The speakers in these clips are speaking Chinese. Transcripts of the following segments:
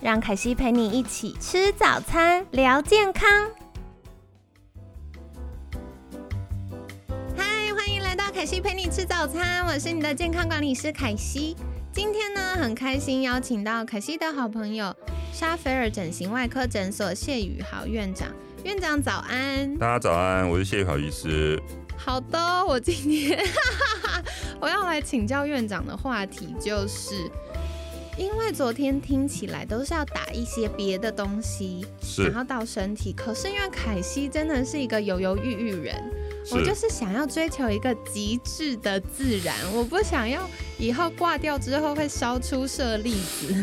让凯西陪你一起吃早餐，聊健康。嗨，欢迎来到凯西陪你吃早餐，我是你的健康管理师凯西。今天呢，很开心邀请到凯西的好朋友沙菲尔整形外科诊所谢宇豪院长。院长早安，大家早安，我是谢宇豪医师。好的，我今天 我要来请教院长的话题就是。因为昨天听起来都是要打一些别的东西，然后到身体。可是因为凯西真的是一个犹犹豫豫人，我就是想要追求一个极致的自然，我不想要以后挂掉之后会烧出舍粒子。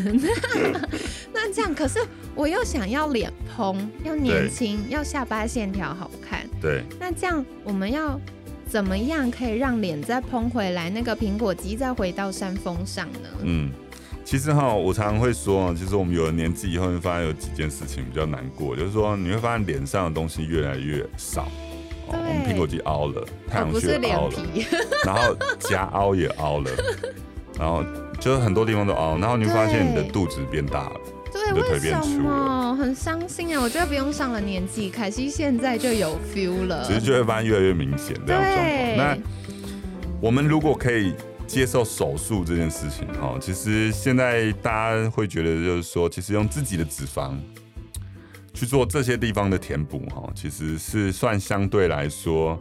那这样，可是我又想要脸蓬，要年轻，要下巴线条好看。对。那这样我们要怎么样可以让脸再蓬回来，那个苹果肌再回到山峰上呢？嗯。其实哈，我常常会说，其实我们有了年纪以后，会发现有几件事情比较难过，就是说你会发现脸上的东西越来越少，哦我们苹果肌凹了，太阳穴凹了，然后颊凹也凹了，然后就是很多地方都凹，然后你会发现你的肚子变大了，对，为什么？很伤心啊！我觉得不用上了年纪，凯西现在就有 feel 了，其实就会发现越来越明显这样状况。那我们如果可以。接受手术这件事情，哈，其实现在大家会觉得，就是说，其实用自己的脂肪去做这些地方的填补，哈，其实是算相对来说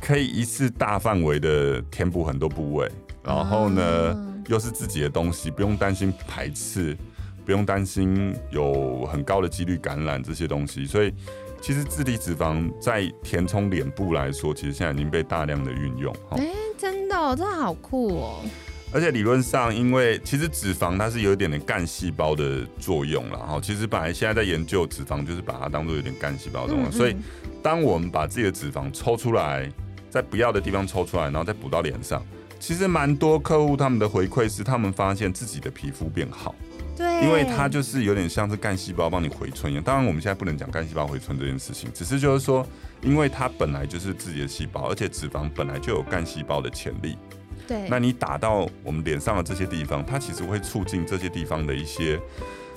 可以一次大范围的填补很多部位，然后呢，又是自己的东西，不用担心排斥，不用担心有很高的几率感染这些东西，所以其实自体脂肪在填充脸部来说，其实现在已经被大量的运用，哈。哦，真的好酷哦！而且理论上，因为其实脂肪它是有一点点干细胞的作用了哈。其实本来现在在研究脂肪，就是把它当做有点干细胞的东西。所以，当我们把自己的脂肪抽出来，在不要的地方抽出来，然后再补到脸上，其实蛮多客户他们的回馈是，他们发现自己的皮肤变好。对，因为它就是有点像是干细胞帮你回春一样。当然，我们现在不能讲干细胞回春这件事情，只是就是说。因为它本来就是自己的细胞，而且脂肪本来就有干细胞的潜力。对，那你打到我们脸上的这些地方，它其实会促进这些地方的一些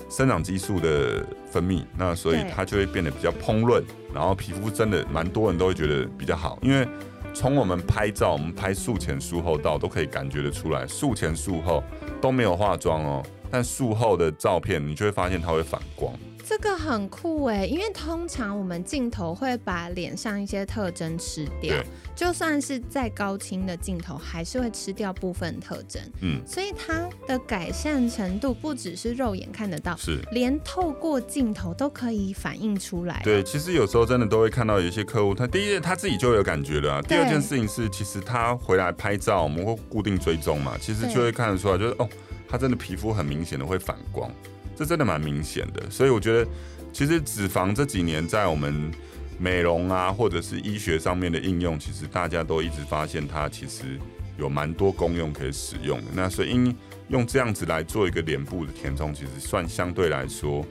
生长激素的分泌，那所以它就会变得比较蓬润，然后皮肤真的蛮多人都会觉得比较好。因为从我们拍照，我们拍术前、术后到都可以感觉得出来，术前、术后都没有化妆哦，但术后的照片你就会发现它会反光。这个很酷哎，因为通常我们镜头会把脸上一些特征吃掉，就算是再高清的镜头，还是会吃掉部分特征。嗯，所以它的改善程度不只是肉眼看得到，是连透过镜头都可以反映出来。对，其实有时候真的都会看到有一些客户，他第一他自己就有感觉了。第二件事情是，其实他回来拍照，我们会固定追踪嘛，其实就会看得出来，就是哦，它真的皮肤很明显的会反光。这真的蛮明显的，所以我觉得，其实脂肪这几年在我们美容啊，或者是医学上面的应用，其实大家都一直发现它其实有蛮多功用可以使用的。那所以因用这样子来做一个脸部的填充，其实算相对来说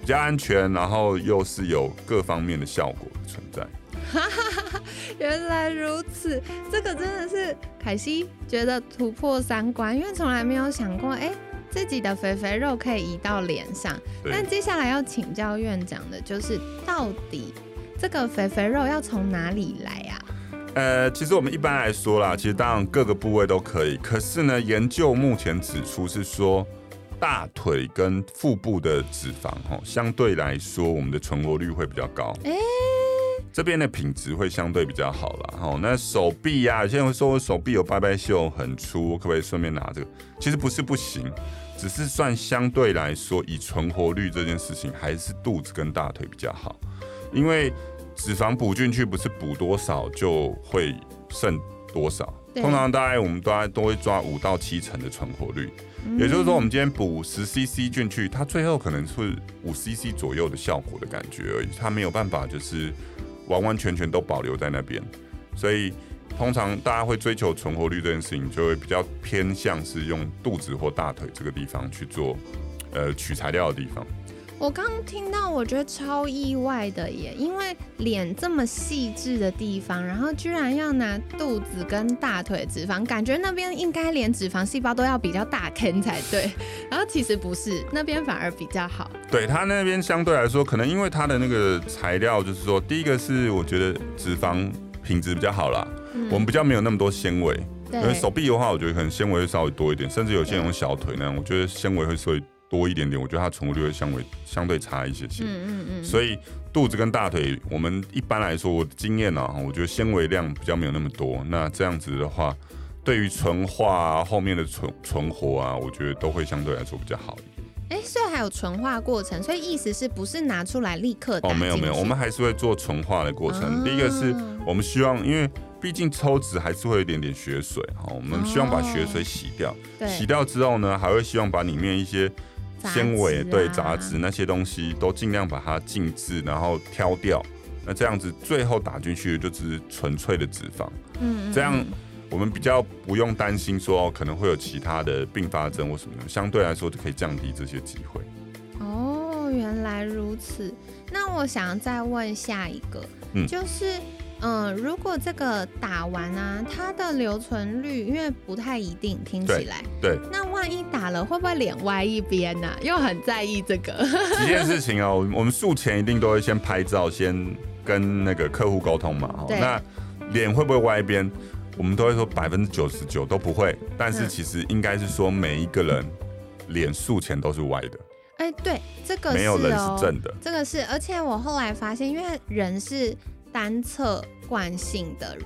比较安全，然后又是有各方面的效果存在。原来如此，这个真的是凯西觉得突破三观，因为从来没有想过，哎。自己的肥肥肉可以移到脸上，但接下来要请教院长的就是，到底这个肥肥肉要从哪里来啊？呃，其实我们一般来说啦，其实当然各个部位都可以，可是呢，研究目前指出是说，大腿跟腹部的脂肪哈，相对来说我们的存活率会比较高。哎。这边的品质会相对比较好了，哦。那手臂呀，有些人会说我手臂有拜拜袖很粗，可不可以顺便拿这个？其实不是不行，只是算相对来说，以存活率这件事情，还是肚子跟大腿比较好。因为脂肪补进去，不是补多少就会剩多少。通常大概我们大概都会抓五到七成的存活率。也就是说，我们今天补十 CC 进去，它最后可能是五 CC 左右的效果的感觉而已，它没有办法就是完完全全都保留在那边。所以通常大家会追求存活率这件事情，就会比较偏向是用肚子或大腿这个地方去做呃取材料的地方。我刚听到，我觉得超意外的耶，因为脸这么细致的地方，然后居然要拿肚子跟大腿脂肪，感觉那边应该连脂肪细胞都要比较大坑才对，然后其实不是，那边反而比较好。对它那边相对来说，可能因为它的那个材料，就是说，第一个是我觉得脂肪品质比较好啦，我们比较没有那么多纤维。因为手臂的话，我觉得可能纤维会稍微多一点，甚至有些人用小腿那样，我觉得纤维会稍微。多一点点，我觉得它存活率会相对相对差一些些。嗯嗯嗯。所以肚子跟大腿，我们一般来说，我的经验呢，我觉得纤维量比较没有那么多。那这样子的话，对于纯化后面的存存活啊，我觉得都会相对来说比较好一点。哎，所以还有纯化过程，所以意思是不是拿出来立刻？哦，没有没有，我们还是会做纯化的过程。第一个是我们希望，因为毕竟抽脂还是会有一点点血水哈，我们希望把血水洗掉。洗掉之后呢，还会希望把里面一些。纤维对杂质那些东西都尽量把它静置，然后挑掉。那这样子最后打进去的就只是纯粹的脂肪。嗯，这样我们比较不用担心说可能会有其他的并发症或什么的，相对来说就可以降低这些机会。哦，原来如此。那我想再问下一个，嗯就是。嗯，如果这个打完啊，它的留存率因为不太一定，听起来对。那万一打了，会不会脸歪一边呢？又很在意这个。几件事情哦，我们术前一定都会先拍照，先跟那个客户沟通嘛。那脸会不会歪一边？我们都会说百分之九十九都不会，但是其实应该是说每一个人脸术前都是歪的。哎，对，这个没有人是正的。这个是，而且我后来发现，因为人是。单侧惯性的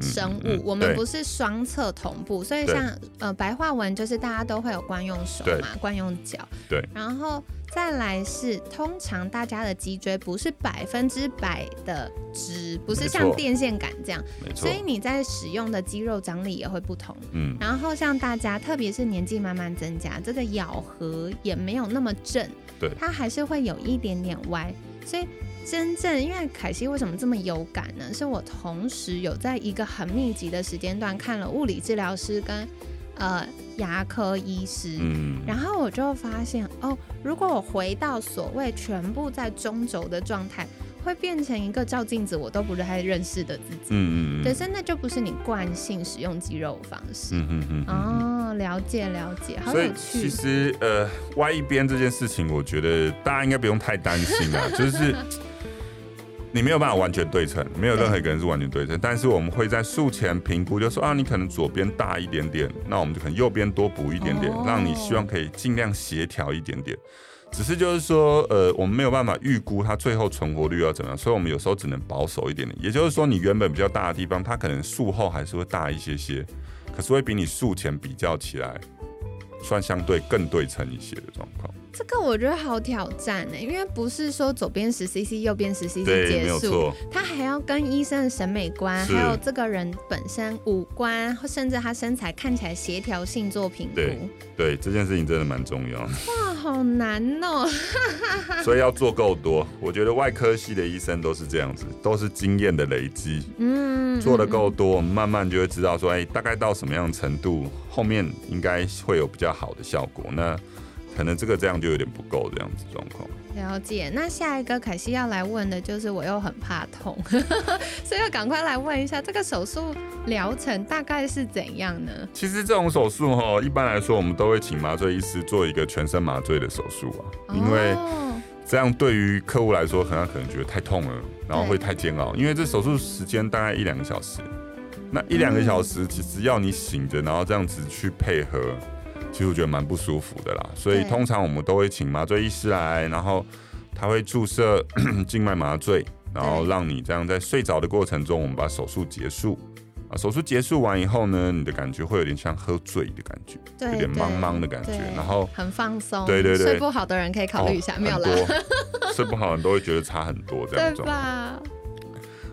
生物，我们不是双侧同步，所以像呃白话文就是大家都会有惯用手嘛，惯用脚。对，然后再来是通常大家的脊椎不是百分之百的直，不是像电线杆这样，所以你在使用的肌肉张力也会不同。嗯，然后像大家特别是年纪慢慢增加，这个咬合也没有那么正，对，它还是会有一点点歪，所以。真正因为凯西为什么这么有感呢？是我同时有在一个很密集的时间段看了物理治疗师跟呃牙科医师，嗯，然后我就发现哦，如果我回到所谓全部在中轴的状态，会变成一个照镜子我都不太认识的自己，嗯嗯，对，真的就不是你惯性使用肌肉方式，嗯嗯嗯，哦，了解了解，好有趣。其实呃歪一边这件事情，我觉得大家应该不用太担心啊，就是。你没有办法完全对称，没有任何一个人是完全对称。但是我们会在术前评估，就说啊，你可能左边大一点点，那我们就可能右边多补一点点，让你希望可以尽量协调一点点。只是就是说，呃，我们没有办法预估它最后存活率要怎么样，所以我们有时候只能保守一点点。也就是说，你原本比较大的地方，它可能术后还是会大一些些，可是会比你术前比较起来，算相对更对称一些的状况。这个我觉得好挑战呢，因为不是说左边十 cc，右边十 cc 结束，他还要跟医生的审美观，还有这个人本身五官，甚至他身材看起来协调性做评估。对，对，这件事情真的蛮重要。哇，好难哦！所以要做够多，我觉得外科系的医生都是这样子，都是经验的累积。嗯，做的够多，慢慢就会知道说，哎，大概到什么样的程度，后面应该会有比较好的效果。那可能这个这样就有点不够这样子状况。了解，那下一个凯西要来问的就是，我又很怕痛，所以要赶快来问一下，这个手术疗程大概是怎样呢？其实这种手术哈，一般来说我们都会请麻醉医师做一个全身麻醉的手术啊，因为这样对于客户来说，可能可能觉得太痛了，然后会太煎熬，因为这手术时间大概一两个小时，那一两个小时其实要你醒着，然后这样子去配合。其实我觉得蛮不舒服的啦，所以通常我们都会请麻醉医师来，然后他会注射 静脉麻醉，然后让你这样在睡着的过程中，我们把手术结束。啊，手术结束完以后呢，你的感觉会有点像喝醉的感觉，有点茫茫的感觉，然后很放松。对对对，睡不好的人可以考虑一下，没有啦。睡不好的人都会觉得差很多这样子。对吧？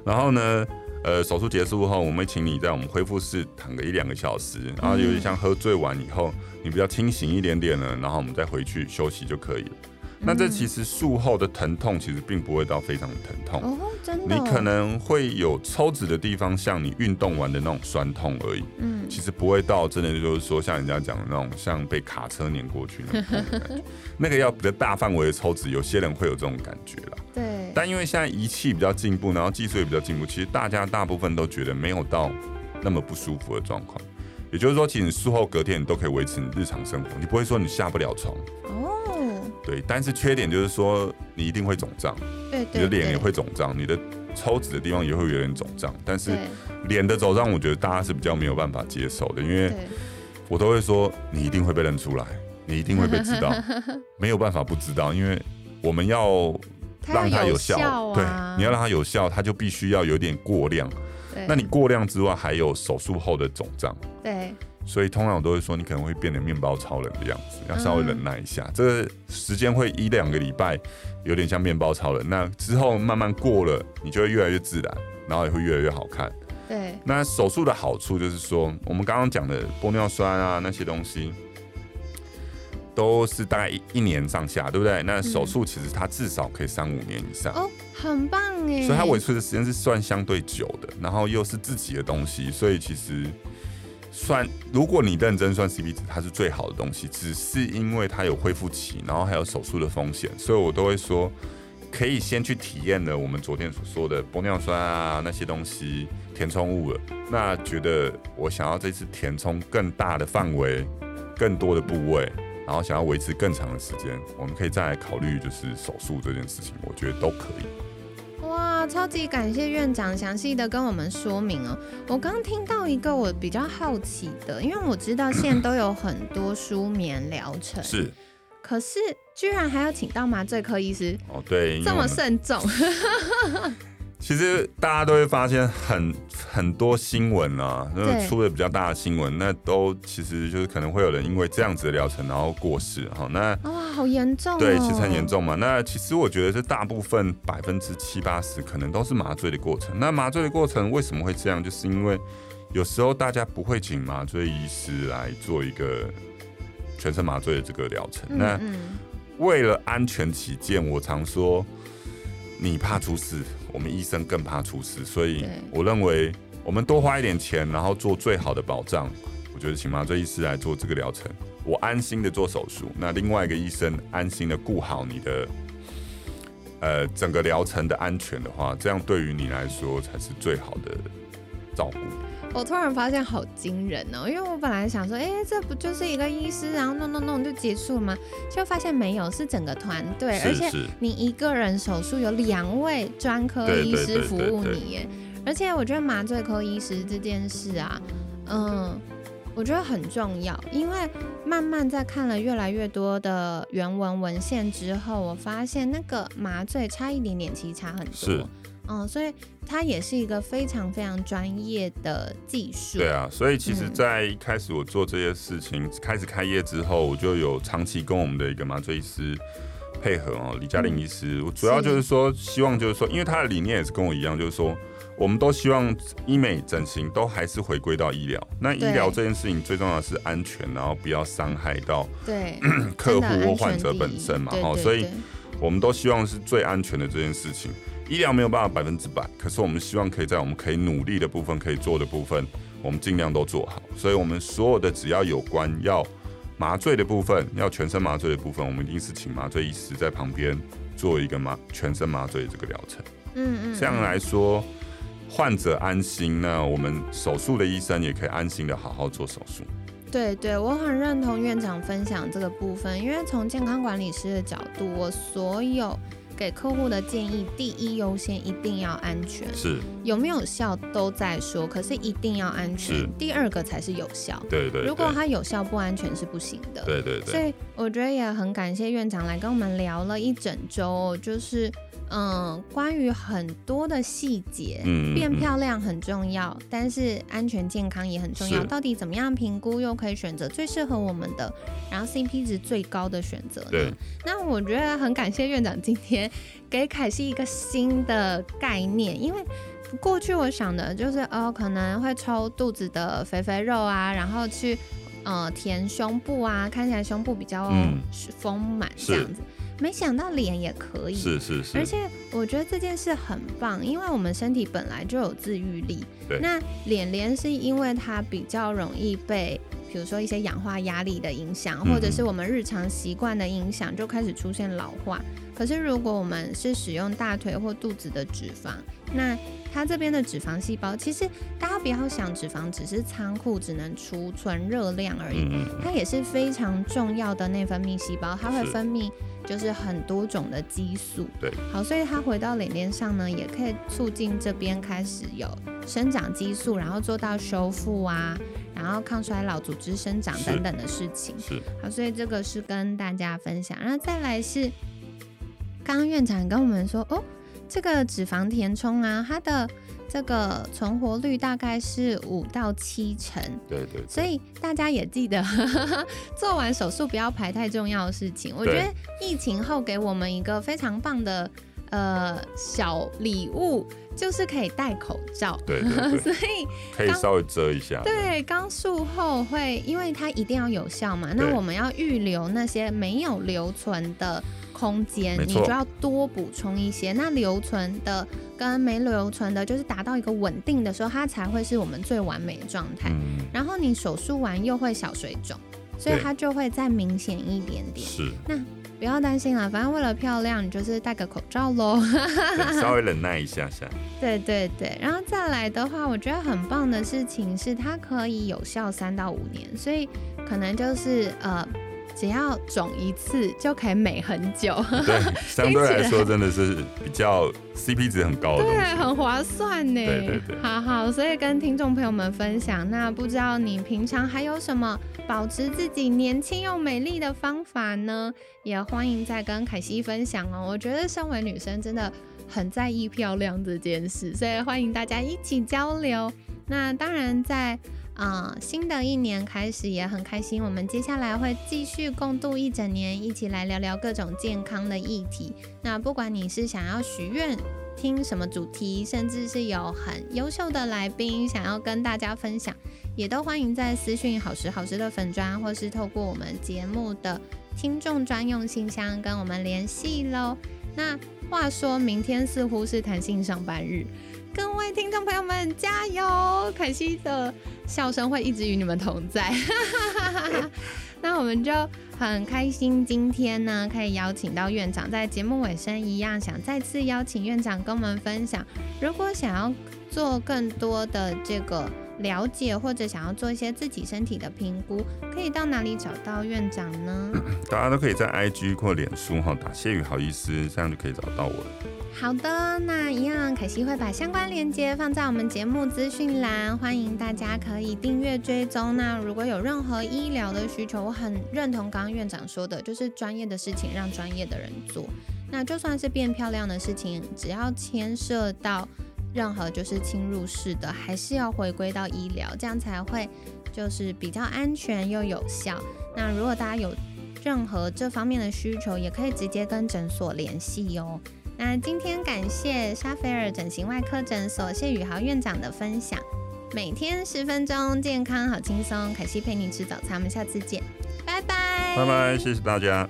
然后呢？呃，手术结束后，我们会请你在我们恢复室躺个一两个小时，然后有点像喝醉完以后，你比较清醒一点点了，然后我们再回去休息就可以了。那这其实术后的疼痛其实并不会到非常疼痛哦，真的。你可能会有抽脂的地方，像你运动完的那种酸痛而已。嗯，其实不会到真的就是说像人家讲的那种像被卡车碾过去那种感觉。那个要比较大范围的抽脂，有些人会有这种感觉啦。对。但因为现在仪器比较进步，然后技术也比较进步，其实大家大部分都觉得没有到那么不舒服的状况。也就是说，其实术后隔天你都可以维持你日常生活，你不会说你下不了床。哦对，但是缺点就是说你一定会肿胀，对，你的脸也会肿胀，你的抽脂的地方也会有点肿胀。但是脸的肿胀，我觉得大家是比较没有办法接受的，因为我都会说你一定会被认出来，你一定会被知道，没有办法不知道，因为我们要让它有效，对，你要让它有效，它就必须要有点过量。那你过量之外，还有手术后的肿胀，对。所以通常我都会说，你可能会变得面包超人的样子，要稍微忍耐一下。这个时间会一两个礼拜，有点像面包超人。那之后慢慢过了，你就会越来越自然，然后也会越来越好看。对。那手术的好处就是说，我们刚刚讲的玻尿酸啊那些东西，都是大概一一年上下，对不对？那手术其实它至少可以三五年以上。哦，很棒哎。所以它维持的时间是算相对久的，然后又是自己的东西，所以其实。算，如果你认真算 CP 值，它是最好的东西，只是因为它有恢复期，然后还有手术的风险，所以我都会说，可以先去体验了我们昨天所说的玻尿酸啊那些东西填充物了。那觉得我想要这次填充更大的范围、更多的部位，然后想要维持更长的时间，我们可以再来考虑就是手术这件事情，我觉得都可以。哇超级感谢院长详细的跟我们说明哦。我刚听到一个我比较好奇的，因为我知道现在都有很多舒眠疗程，是，可是居然还要请到麻醉科医师哦，对，这么慎重。其实大家都会发现很很多新闻啊，那出的比较大的新闻，那都其实就是可能会有人因为这样子的疗程然后过世哈。那哇，好严重。对，其实很严重嘛。那其实我觉得这大部分百分之七八十可能都是麻醉的过程。那麻醉的过程为什么会这样？就是因为有时候大家不会请麻醉医师来做一个全身麻醉的这个疗程。那为了安全起见，我常说。你怕出事，我们医生更怕出事，所以我认为我们多花一点钱，然后做最好的保障。我觉得请麻醉医师来做这个疗程，我安心的做手术，那另外一个医生安心的顾好你的，呃，整个疗程的安全的话，这样对于你来说才是最好的照顾。我突然发现好惊人哦，因为我本来想说，哎，这不就是一个医师，然后弄弄弄就结束了吗？就发现没有，是整个团队，而且你一个人手术有两位专科医师服务你耶。而且我觉得麻醉科医师这件事啊，嗯，我觉得很重要，因为慢慢在看了越来越多的原文文献之后，我发现那个麻醉差一点点，其实差很多。嗯，所以它也是一个非常非常专业的技术。对啊，所以其实，在一开始我做这些事情开始开业之后，我就有长期跟我们的一个麻醉师配合哦，李嘉玲医师。我主要就是说，希望就是说，因为他的理念也是跟我一样，就是说，我们都希望医美整形都还是回归到医疗。那医疗这件事情最重要的是安全，然后不要伤害到对 客户或患者本身嘛。哈，所以我们都希望是最安全的这件事情。医疗没有办法百分之百，可是我们希望可以在我们可以努力的部分、可以做的部分，我们尽量都做好。所以，我们所有的只要有关要麻醉的部分、要全身麻醉的部分，我们一定是请麻醉医师在旁边做一个麻全身麻醉的这个疗程。嗯嗯，这样来说，患者安心，那我们手术的医生也可以安心的好好做手术。对对，我很认同院长分享这个部分，因为从健康管理师的角度，我所有。给客户的建议，第一优先一定要安全，是有没有效都在说，可是一定要安全，第二个才是有效。对对，如果它有效不安全是不行的。对对对，所以我觉得也很感谢院长来跟我们聊了一整周，就是。嗯，关于很多的细节，变漂亮很重要，但是安全健康也很重要。到底怎么样评估，又可以选择最适合我们的，然后 CP 值最高的选择呢？那我觉得很感谢院长今天给凯西一个新的概念，因为过去我想的就是哦，可能会抽肚子的肥肥肉啊，然后去呃填胸部啊，看起来胸部比较丰满这样子。没想到脸也可以，是是是，而且我觉得这件事很棒，因为我们身体本来就有自愈力。对，那脸脸是因为它比较容易被，比如说一些氧化压力的影响，或者是我们日常习惯的影响，就开始出现老化。可是如果我们是使用大腿或肚子的脂肪，那它这边的脂肪细胞，其实大家不要想脂肪只是仓库，只能储存热量而已，它也是非常重要的内分泌细胞，它会分泌。就是很多种的激素，对，好，所以它回到脸脸上呢，也可以促进这边开始有生长激素，然后做到修复啊，然后抗衰老、组织生长等等的事情。是，好，所以这个是跟大家分享。然后再来是，刚刚院长跟我们说，哦，这个脂肪填充啊，它的。这个存活率大概是五到七成，对对，所以大家也记得 做完手术不要排太重要的事情。我觉得疫情后给我们一个非常棒的呃小礼物，就是可以戴口罩，对，所以可以稍微遮一下。对，刚术后会，因为它一定要有效嘛，那我们要预留那些没有留存的。空间，你就要多补充一些。那留存的跟没留存的，就是达到一个稳定的时候，它才会是我们最完美的状态。然后你手术完又会小水肿，所以它就会再明显一点点。是，那不要担心了，反正为了漂亮，你就是戴个口罩喽。稍微忍耐一下下。对对对，然后再来的话，我觉得很棒的事情是它可以有效三到五年，所以可能就是呃。只要肿一次就可以美很久，对，相对来说真的是比较 CP 值很高的，对，很划算呢。对对对，好好，所以跟听众朋友们分享。那不知道你平常还有什么保持自己年轻又美丽的方法呢？也欢迎再跟凯西分享哦。我觉得身为女生真的很在意漂亮这件事，所以欢迎大家一起交流。那当然在。啊，新的一年开始也很开心。我们接下来会继续共度一整年，一起来聊聊各种健康的议题。那不管你是想要许愿、听什么主题，甚至是有很优秀的来宾想要跟大家分享，也都欢迎在私讯好时好时的粉砖，或是透过我们节目的听众专用信箱跟我们联系喽。那话说明天似乎是弹性上班日。各位听众朋友们，加油！凯西的笑声会一直与你们同在。那我们就很开心，今天呢可以邀请到院长，在节目尾声一样，想再次邀请院长跟我们分享，如果想要做更多的这个。了解或者想要做一些自己身体的评估，可以到哪里找到院长呢？大家都可以在 IG 或脸书哈打谢宇好意思，这样就可以找到我了。好的，那一样，可惜会把相关链接放在我们节目资讯栏，欢迎大家可以订阅追踪。那如果有任何医疗的需求，我很认同刚刚院长说的，就是专业的事情让专业的人做。那就算是变漂亮的事情，只要牵涉到。任何就是侵入式的，还是要回归到医疗，这样才会就是比较安全又有效。那如果大家有任何这方面的需求，也可以直接跟诊所联系哦。那今天感谢沙菲尔整形外科诊所谢宇豪院长的分享，每天十分钟，健康好轻松。凯西陪你吃早餐，我们下次见，拜拜，拜拜，谢谢大家。